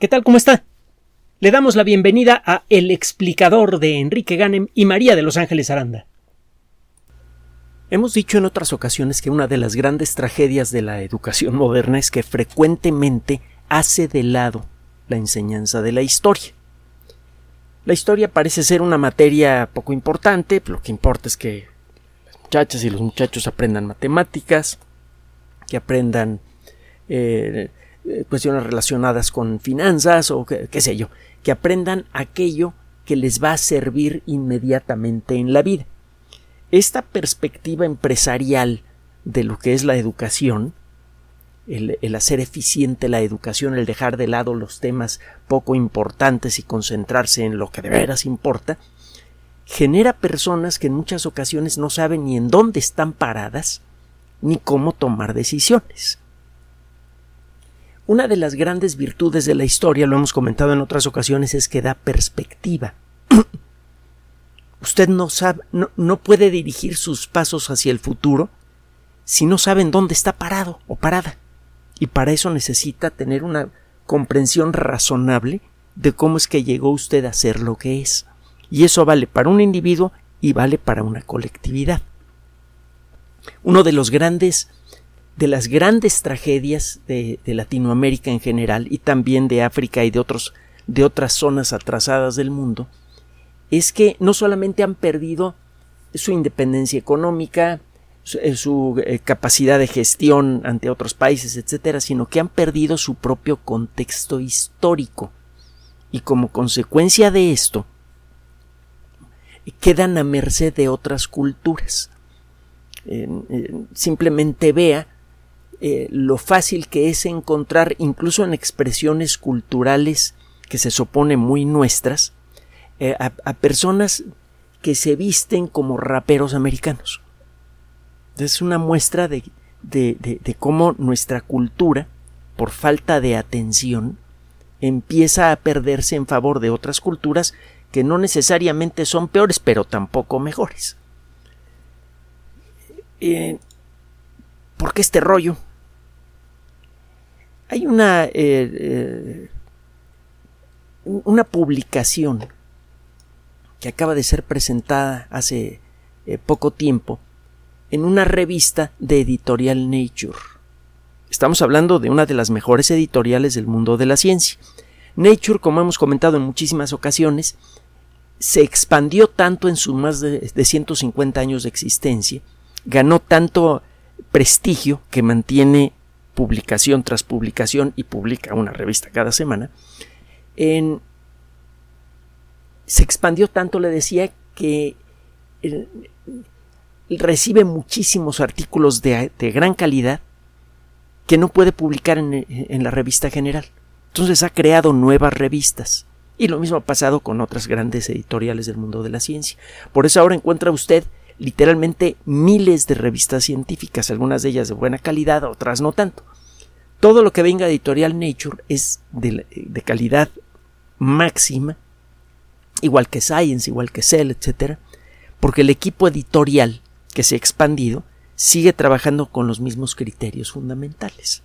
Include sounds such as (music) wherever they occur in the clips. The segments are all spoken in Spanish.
¿Qué tal? ¿Cómo está? Le damos la bienvenida a El explicador de Enrique Ganem y María de Los Ángeles Aranda. Hemos dicho en otras ocasiones que una de las grandes tragedias de la educación moderna es que frecuentemente hace de lado la enseñanza de la historia. La historia parece ser una materia poco importante, lo que importa es que las muchachas y los muchachos aprendan matemáticas, que aprendan eh, eh, cuestiones relacionadas con finanzas o qué, sé yo, que aprendan aquello que les va a servir inmediatamente en la vida. Esta perspectiva empresarial de lo que es la educación, el, el, hacer eficiente la educación, el dejar de lado los temas poco importantes y concentrarse en lo que de veras importa, genera personas que en muchas ocasiones no saben ni en dónde están paradas ni cómo tomar decisiones. Una de las grandes virtudes de la historia, lo hemos comentado en otras ocasiones, es que da perspectiva. (clears throat) Usted no sabe, no, puede dirigir sus pasos hacia el futuro si no sabe en dónde está parado o parada. Y para eso necesita tener una comprensión razonable de cómo es que llegó usted a ser lo que es. Y eso vale para un individuo y vale para una colectividad. Uno de los grandes de las grandes tragedias de, Latinoamérica en general y también de África y de otros de otras zonas atrasadas del mundo es que no solamente han perdido su independencia económica, su, su eh, capacidad de gestión ante otros países, etcétera, sino que han perdido su propio contexto histórico. Y como consecuencia de esto, quedan a merced de otras culturas. Eh, eh, simplemente vea eh, lo fácil que es encontrar, incluso en expresiones culturales que se supone muy nuestras, eh, a, personas que se visten como raperos americanos. Es una muestra de, de, de, de cómo nuestra cultura, por falta de atención, empieza a perderse en favor de otras culturas que no necesariamente son peores, pero tampoco mejores. Eh, ¿Por qué este rollo? Hay una, eh, eh, una publicación que acaba de ser presentada hace eh, poco tiempo en una revista de editorial Nature. Estamos hablando de una de las mejores editoriales del mundo de la ciencia. Nature, como hemos comentado en muchísimas ocasiones, se expandió tanto en sus más de, de 150 años de existencia, ganó tanto prestigio que mantiene publicación tras publicación y publica una revista cada semana, en, se expandió tanto, le decía, que el, recibe muchísimos artículos de, de, gran calidad que no puede publicar en, en la revista general. Entonces ha creado nuevas revistas. Y lo mismo ha pasado con otras grandes editoriales del mundo de la ciencia. Por eso ahora encuentra usted literalmente miles de revistas científicas, algunas de ellas de buena calidad, otras no tanto. Todo lo que venga de Editorial Nature es de, calidad máxima, igual que Science, igual que Cell, etc., porque el equipo editorial que se ha expandido sigue trabajando con los mismos criterios fundamentales.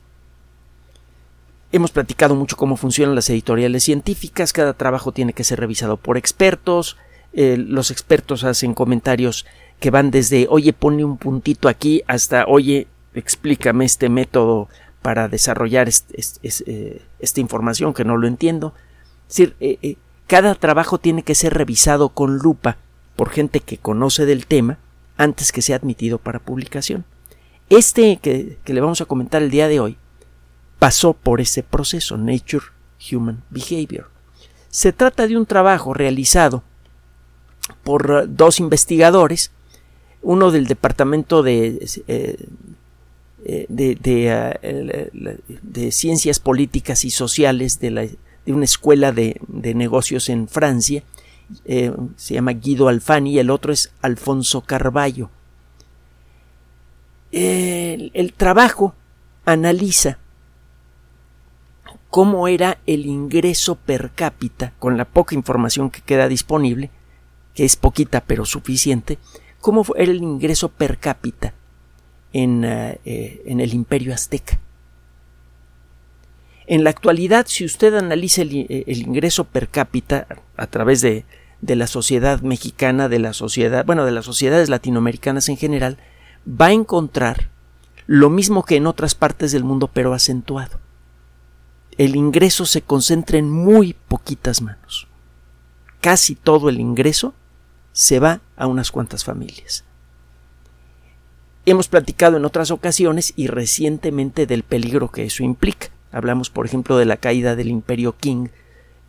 Hemos platicado mucho cómo funcionan las editoriales científicas, cada trabajo tiene que ser revisado por expertos, eh, los expertos hacen comentarios que van desde oye ponle un puntito aquí hasta oye explícame este método para desarrollar este, esta información que no lo entiendo. Es decir, eh, eh, cada trabajo tiene que ser revisado con lupa por gente que conoce del tema antes que sea admitido para publicación. Este que, que le vamos a comentar el día de hoy pasó por ese proceso, Nature Human Behavior. Se trata de un trabajo realizado por dos investigadores, uno del Departamento de, eh, de, uh, de, Ciencias Políticas y Sociales de, una escuela de, negocios en Francia, eh, se llama Guido Alfani, y el otro es Alfonso Carballo. El, el trabajo analiza cómo era el ingreso per cápita, con la poca información que queda disponible, que es poquita pero suficiente, cómo era el ingreso per cápita en, uh, eh, en el imperio azteca. En la actualidad, si usted analiza el, el ingreso per cápita a través de, de, la sociedad mexicana, de la sociedad, bueno, de las sociedades latinoamericanas en general, va a encontrar lo mismo que en otras partes del mundo, pero acentuado. El ingreso se concentra en muy poquitas manos. Casi todo el ingreso se va a unas cuantas familias. Hemos platicado en otras ocasiones y recientemente del peligro que eso implica. Hablamos, por ejemplo, de la caída del imperio Qing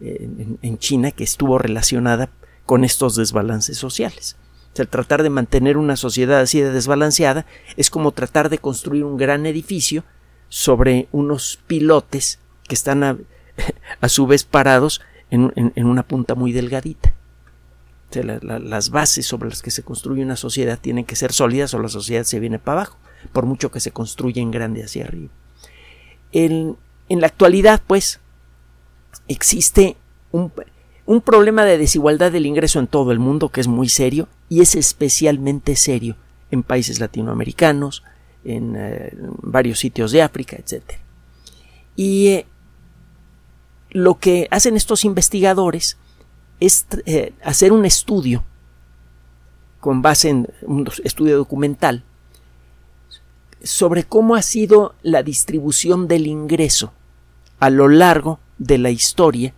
eh, en, China, que estuvo relacionada con estos desbalances sociales. el tratar de mantener una sociedad así de desbalanceada es como tratar de construir un gran edificio sobre unos pilotes que están a, (laughs) su vez parados en, una punta muy delgadita. Las bases sobre las que se construye una sociedad tienen que ser sólidas o la sociedad se viene para abajo, por mucho que se construya en grande hacia arriba. En, en la actualidad, pues, existe un, un problema de desigualdad del ingreso en todo el mundo que es muy serio y es especialmente serio en países latinoamericanos, en eh, varios sitios de África, etc. Y eh, lo que hacen estos investigadores es eh, hacer un estudio con base en un estudio documental sobre cómo ha sido la distribución del ingreso a lo largo de la historia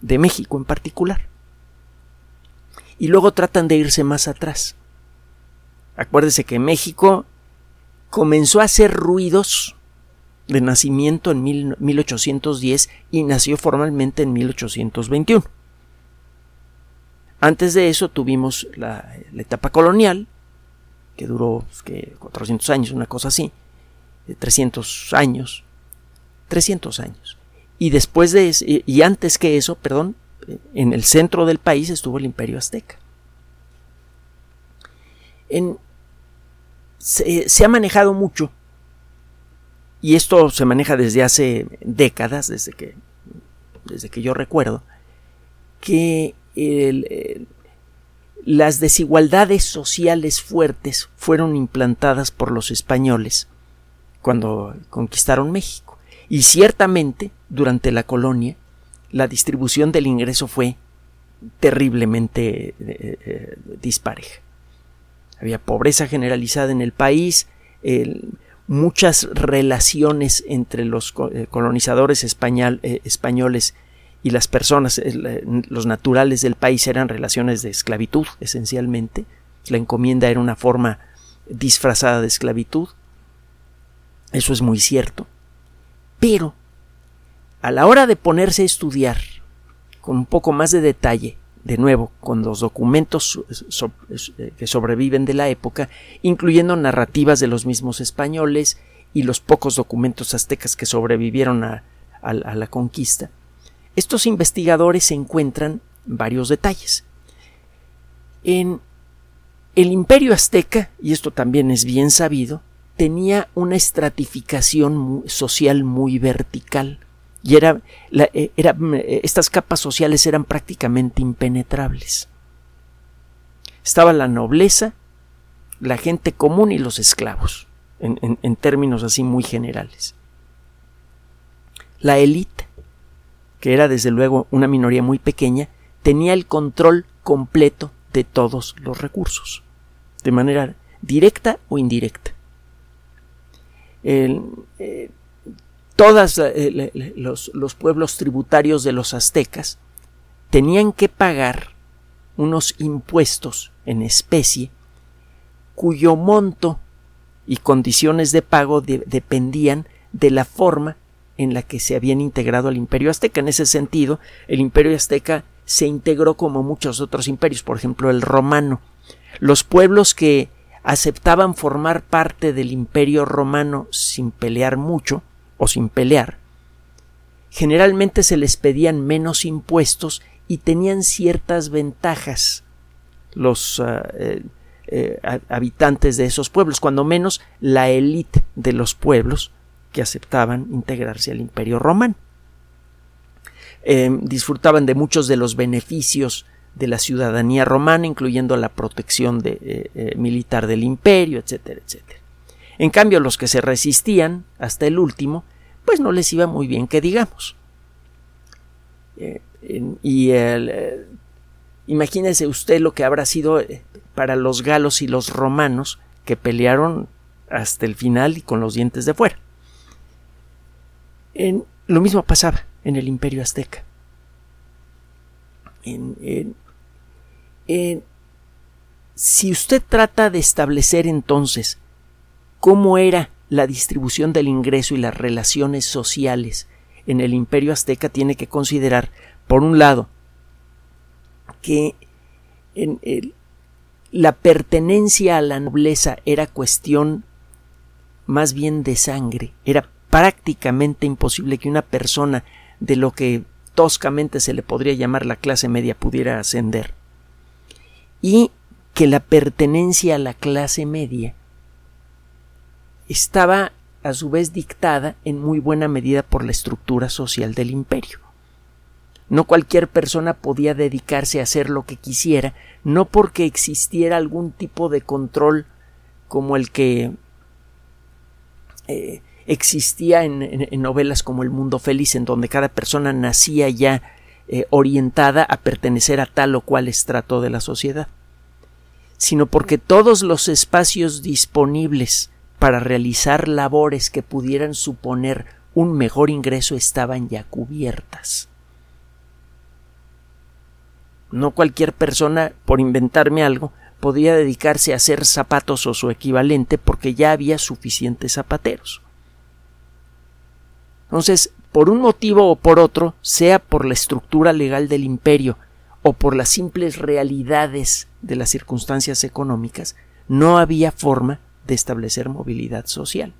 de México en particular. Y luego tratan de irse más atrás. Acuérdese que México comenzó a hacer ruidos de nacimiento en 1810 y nació formalmente en 1821. Antes de eso tuvimos la, etapa colonial, que duró pues, que 400 años, una cosa así, 300 años, 300 años. Y después de eso, y antes que eso, perdón, en el centro del país estuvo el imperio azteca. se, ha manejado mucho, y esto se maneja desde hace décadas, desde que, desde que yo recuerdo, que las desigualdades sociales fuertes fueron implantadas por los españoles cuando conquistaron México. Y ciertamente, durante la colonia, la distribución del ingreso fue terriblemente eh, eh, dispareja. Había pobreza generalizada en el país, muchas relaciones entre los eh, colonizadores españoles y las personas, los naturales del país eran relaciones de esclavitud, esencialmente. La encomienda era una forma disfrazada de esclavitud. Eso es muy cierto. Pero, a la hora de ponerse a estudiar con un poco más de detalle, de nuevo, con los documentos eh, que sobreviven de la época, incluyendo narrativas de los mismos españoles y los pocos documentos aztecas que sobrevivieron a, la conquista, estos investigadores encuentran varios detalles. En el imperio azteca, y esto también es bien sabido, tenía una estratificación social muy vertical y era, eh, era, eh, estas capas sociales eran prácticamente impenetrables. Estaba la nobleza, la gente común y los esclavos, en términos así muy generales. La élite, que era desde luego una minoría muy pequeña, tenía el control completo de todos los recursos, de manera directa o indirecta. Eh, todos eh, los, los pueblos tributarios de los aztecas tenían que pagar unos impuestos en especie cuyo monto y condiciones de pago dependían de la forma en la que se habían integrado al imperio azteca. En ese sentido, el imperio azteca se integró como muchos otros imperios, por ejemplo el romano. Los pueblos que aceptaban formar parte del imperio romano sin pelear mucho o sin pelear, generalmente se les pedían menos impuestos y tenían ciertas ventajas los ah, eh, eh, habitantes de esos pueblos, cuando menos la élite de los pueblos que aceptaban integrarse al imperio romano. Eh, disfrutaban de muchos de los beneficios de la ciudadanía romana, incluyendo la protección eh, eh, militar del imperio, etcétera, etcétera. En cambio, los que se resistían hasta el último, pues no les iba muy bien que digamos. Eh, y el, imagínese usted lo que habrá sido para los galos y los romanos que pelearon hasta el final y con los dientes de fuera. En, lo mismo pasaba en el imperio azteca. si usted trata de establecer entonces cómo era la distribución del ingreso y las relaciones sociales en el imperio azteca, tiene que considerar, por un lado, que en la pertenencia a la nobleza era cuestión más bien de sangre, era prácticamente imposible que una persona de lo que toscamente se le podría llamar la clase media pudiera ascender. Y que la pertenencia a la clase media estaba a su vez dictada en muy buena medida por la estructura social del imperio. No cualquier persona podía dedicarse a hacer lo que quisiera, no porque existiera algún tipo de control como el que eh, existía en, novelas como El Mundo Feliz, en donde cada persona nacía ya eh, orientada a pertenecer a tal o cual estrato de la sociedad, sino porque todos los espacios disponibles para realizar labores que pudieran suponer un mejor ingreso estaban ya cubiertas. No cualquier persona, por inventarme algo, podía dedicarse a hacer zapatos o su equivalente porque ya había suficientes zapateros. Entonces, por un motivo o por otro, sea por la estructura legal del imperio o por las simples realidades de las circunstancias económicas, no había forma de establecer movilidad social.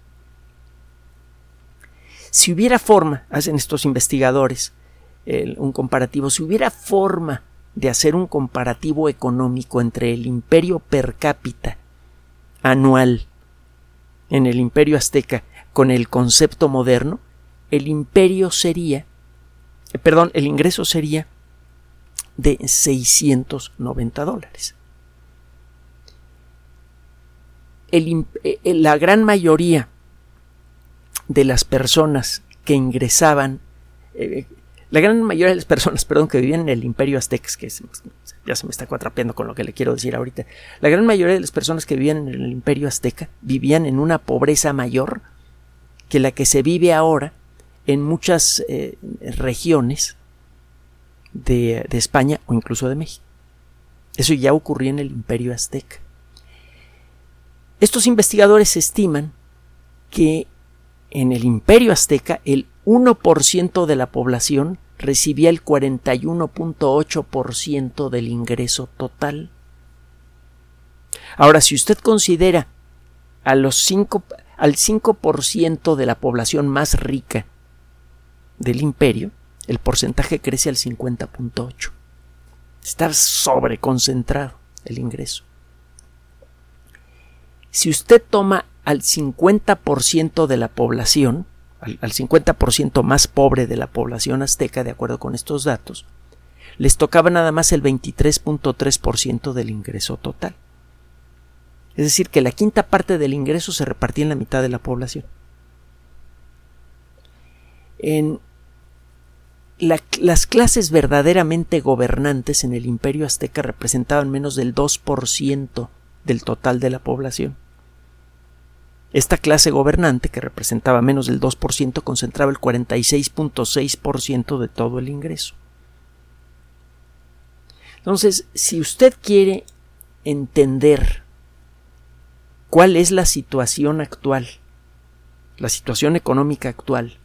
Si hubiera forma, hacen estos investigadores un comparativo, si hubiera forma de hacer un comparativo económico entre el imperio per cápita anual en el imperio azteca con el concepto moderno, el imperio sería, eh, perdón, el ingreso sería de 690 dólares. Eh, eh, la gran mayoría de las personas que ingresaban, la gran mayoría de las personas, perdón, que vivían en el imperio azteca, que ya se me está cuatrapeando con lo que le quiero decir ahorita, la gran mayoría de las personas que vivían en el imperio azteca vivían en una pobreza mayor que la que se vive ahora en muchas regiones de, de España o incluso de México. Eso ya ocurría en el imperio azteca. Estos investigadores estiman que en el imperio azteca el 1% de la población recibía el 41.8% del ingreso total. Ahora, si usted considera a los 5, al 5% de la población más rica del imperio, el porcentaje crece al 50.8. Está sobreconcentrado el ingreso. Si usted toma al 50% de la población, al, 50% más pobre de la población azteca, de acuerdo con estos datos, les tocaba nada más el 23.3% del ingreso total. Es decir, que la quinta parte del ingreso se repartía en la mitad de la población. Las clases verdaderamente gobernantes en el imperio azteca representaban menos del 2% del total de la población. Esta clase gobernante, que representaba menos del 2%, concentraba el 46.6% de todo el ingreso. Entonces, si usted quiere entender cuál es la situación actual, la situación económica actual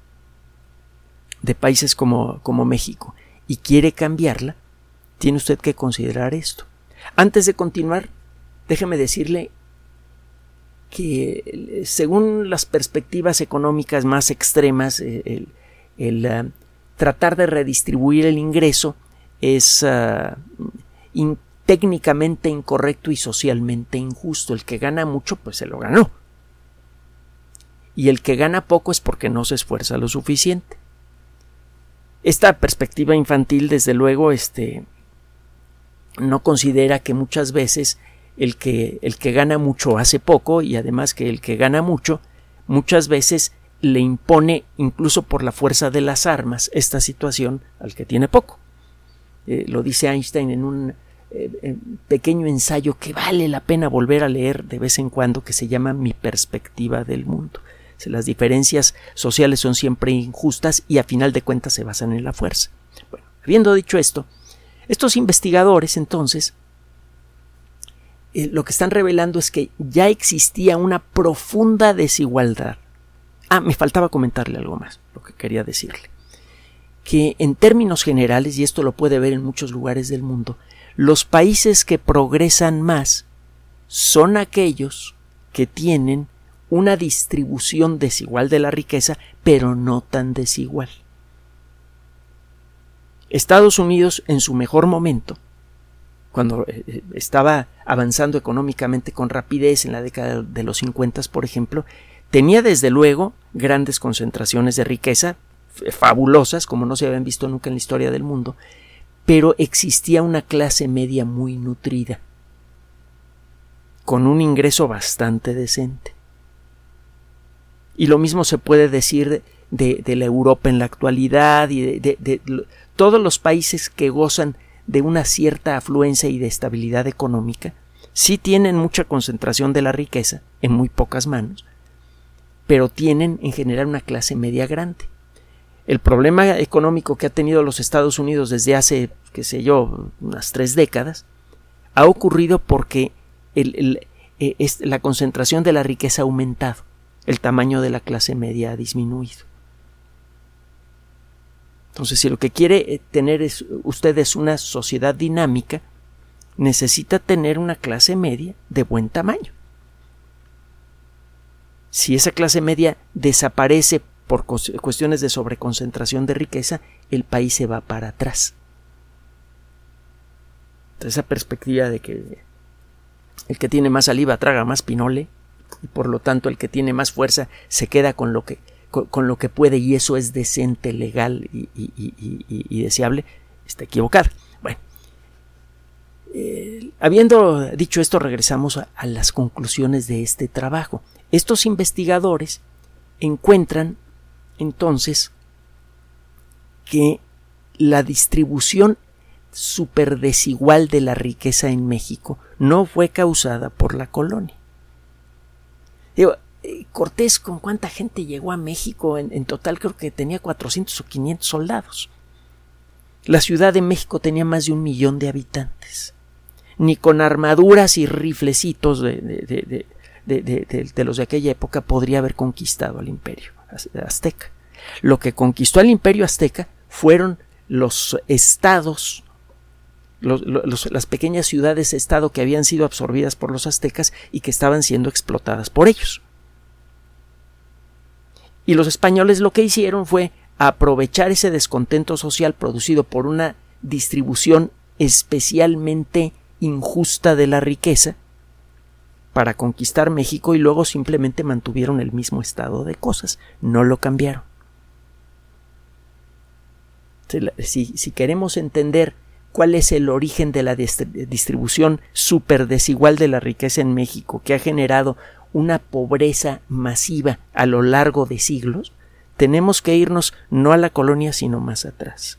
de países como, como México, y quiere cambiarla, tiene usted que considerar esto. Antes de continuar, déjeme decirle que según las perspectivas económicas más extremas, eh, el, ah, tratar de redistribuir el ingreso es ah, técnicamente incorrecto y socialmente injusto. El que gana mucho, pues se lo ganó. Y el que gana poco es porque no se esfuerza lo suficiente. Esta perspectiva infantil, desde luego, este, no considera que muchas veces el que, el que gana mucho hace poco y además que el que gana mucho muchas veces le impone, incluso por la fuerza de las armas, esta situación al que tiene poco. Eh, lo dice Einstein en un eh, pequeño ensayo que vale la pena volver a leer de vez en cuando, que se llama Mi perspectiva del mundo. Las diferencias sociales son siempre injustas y a final de cuentas se basan en la fuerza. Bueno, habiendo dicho esto, estos investigadores entonces eh, lo que están revelando es que ya existía una profunda desigualdad. Ah, me faltaba comentarle algo más, lo que quería decirle. Que en términos generales, y esto lo puede ver en muchos lugares del mundo, los países que progresan más son aquellos que tienen una distribución desigual de la riqueza, pero no tan desigual. Estados Unidos en su mejor momento cuando eh, eh, estaba avanzando económicamente con rapidez en la década de los 50, por ejemplo, tenía desde luego grandes concentraciones de riqueza, fabulosas, como no se habían visto nunca en la historia del mundo, pero existía una clase media muy nutrida, con un ingreso bastante decente. Y lo mismo se puede decir de, la Europa en la actualidad y de todos los países que gozan de una cierta afluencia y de estabilidad económica, sí tienen mucha concentración de la riqueza en muy pocas manos, pero tienen en general una clase media grande. El problema económico que ha tenido los Estados Unidos desde hace, qué sé yo, unas tres décadas, ha ocurrido porque eh, la concentración de la riqueza ha aumentado, el tamaño de la clase media ha disminuido. Entonces, si lo que quiere eh, tener es, usted es una sociedad dinámica, necesita tener una clase media de buen tamaño. Si esa clase media desaparece por cuestiones de sobreconcentración de riqueza, el país se va para atrás. Entonces, esa perspectiva de que el que tiene más saliva traga más pinole, y por lo tanto el que tiene más fuerza se queda con lo que con, lo que puede y eso es decente, legal y, deseable, está equivocada. Bueno, eh, habiendo dicho esto, regresamos a, a las conclusiones de este trabajo. Estos investigadores encuentran entonces que la distribución super desigual de la riqueza en México no fue causada por la colonia. Digo, eh, Cortés con cuánta gente llegó a México, en, total creo que tenía 400 o 500 soldados. La Ciudad de México tenía más de un millón de habitantes. Ni con armaduras y riflecitos de, de, los de aquella época podría haber conquistado al imperio azteca. Lo que conquistó al imperio azteca fueron los estados, las pequeñas ciudades-estado que habían sido absorbidas por los aztecas y que estaban siendo explotadas por ellos. Y los españoles lo que hicieron fue aprovechar ese descontento social producido por una distribución especialmente injusta de la riqueza para conquistar México y luego simplemente mantuvieron el mismo estado de cosas, no lo cambiaron. Si, si queremos entender cuál es el origen de la distribución super desigual de la riqueza en México que ha generado una pobreza masiva a lo largo de siglos, tenemos que irnos no a la colonia sino más atrás.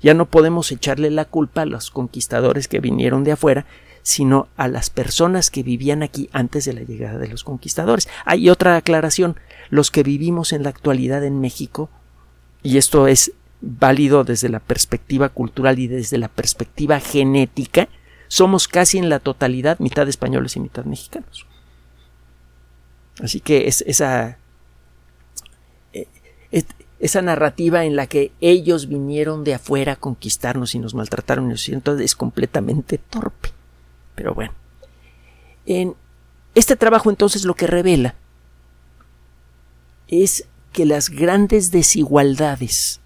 Ya no podemos echarle la culpa a los conquistadores que vinieron de afuera, sino a las personas que vivían aquí antes de la llegada de los conquistadores. Hay otra aclaración. Los que vivimos en la actualidad en México, y esto es válido desde la perspectiva cultural y desde la perspectiva genética, somos casi en la totalidad mitad españoles y mitad mexicanos. Así que es esa, eh, esa narrativa en la que ellos vinieron de afuera a conquistarnos y nos maltrataron, entonces es completamente torpe. Pero bueno, en este trabajo entonces lo que revela es que las grandes desigualdades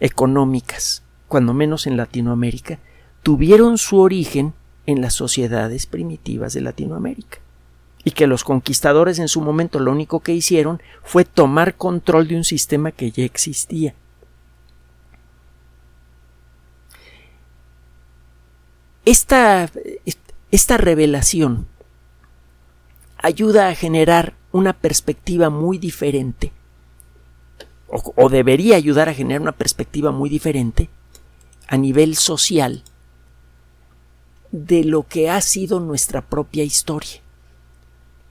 económicas, cuando menos en Latinoamérica, tuvieron su origen en las sociedades primitivas de Latinoamérica y que los conquistadores en su momento lo único que hicieron fue tomar control de un sistema que ya existía. Esta, esta revelación ayuda a generar una perspectiva muy diferente o, debería ayudar a generar una perspectiva muy diferente a nivel social de lo que ha sido nuestra propia historia.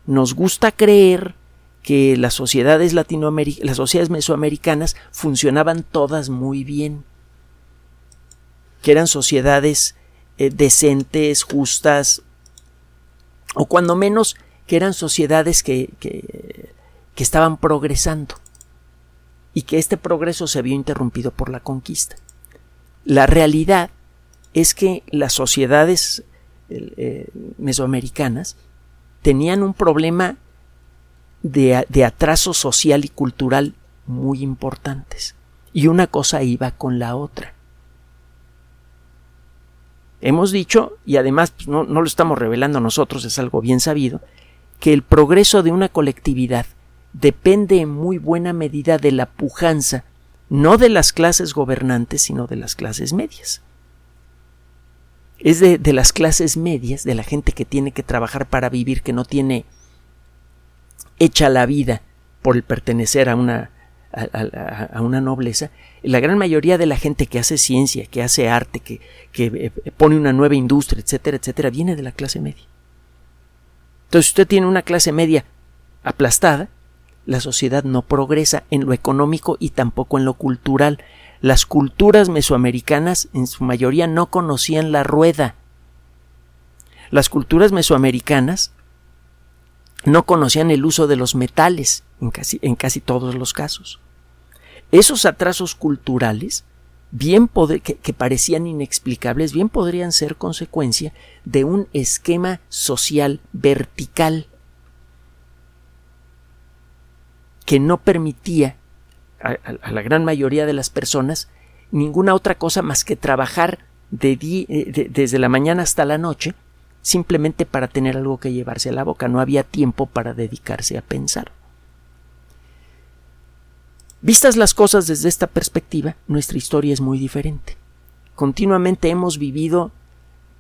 Nos gusta creer que las sociedades las sociedades mesoamericanas funcionaban todas muy bien, que eran sociedades eh, decentes, justas, o cuando menos que eran sociedades que, que estaban progresando y que este progreso se vio interrumpido por la conquista. La realidad es que las sociedades eh, mesoamericanas tenían un problema de, atraso social y cultural muy importantes. Y una cosa iba con la otra. Hemos dicho, y además pues, no, no lo estamos revelando nosotros, es algo bien sabido, que el progreso de una colectividad depende en muy buena medida de la pujanza, no de las clases gobernantes, sino de las clases medias. Es de, las clases medias, de la gente que tiene que trabajar para vivir, que no tiene hecha la vida por el pertenecer a una, a, una nobleza, la gran mayoría de la gente que hace ciencia, que hace arte, que, que eh, pone una nueva industria, etcétera, etcétera, viene de la clase media. Entonces, usted tiene una clase media aplastada, la sociedad no progresa en lo económico y tampoco en lo cultural. Las culturas mesoamericanas en su mayoría no conocían la rueda. Las culturas mesoamericanas no conocían el uso de los metales en casi, en casi todos los casos. Esos atrasos culturales, bien que, que parecían inexplicables, bien podrían ser consecuencia de un esquema social vertical que no permitía a, la gran mayoría de las personas ninguna otra cosa más que trabajar eh, desde la mañana hasta la noche simplemente para tener algo que llevarse a la boca. No había tiempo para dedicarse a pensar. Vistas las cosas desde esta perspectiva, nuestra historia es muy diferente. Continuamente hemos vivido,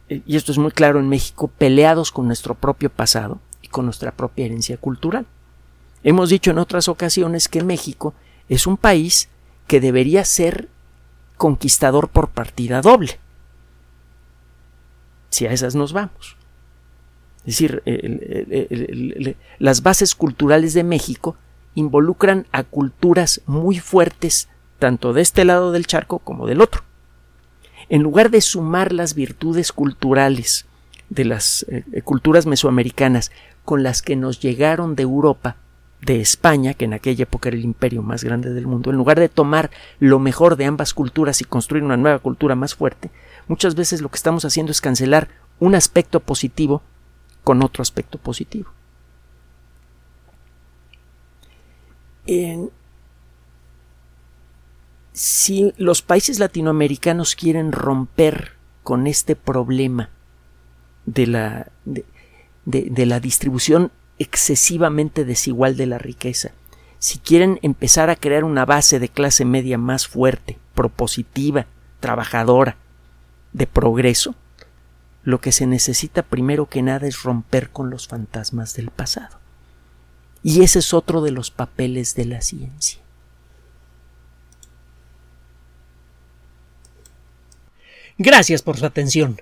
eh, y esto es muy claro en México, peleados con nuestro propio pasado y con nuestra propia herencia cultural. Hemos dicho en otras ocasiones que México es un país que debería ser conquistador por partida doble. Si a esas nos vamos. Es decir, las bases culturales de México involucran a culturas muy fuertes, tanto de este lado del charco como del otro. En lugar de sumar las virtudes culturales de las eh, culturas mesoamericanas con las que nos llegaron de Europa, de España, que en aquella época era el imperio más grande del mundo, en lugar de tomar lo mejor de ambas culturas y construir una nueva cultura más fuerte, muchas veces lo que estamos haciendo es cancelar un aspecto positivo con otro aspecto positivo. si los países latinoamericanos quieren romper con este problema de la, de la distribución excesivamente desigual de la riqueza. Si quieren empezar a crear una base de clase media más fuerte, propositiva, trabajadora, de progreso, lo que se necesita primero que nada es romper con los fantasmas del pasado. Y ese es otro de los papeles de la ciencia. Gracias por su atención